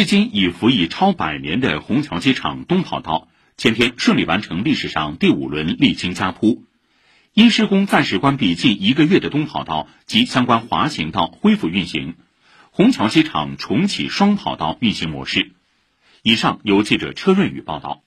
至今已服役超百年的虹桥机场东跑道前天顺利完成历史上第五轮沥青加铺。因施工暂时关闭近一个月的东跑道及相关滑行道恢复运行。虹桥机场重启双跑道运行模式。以上由记者车润宇报道。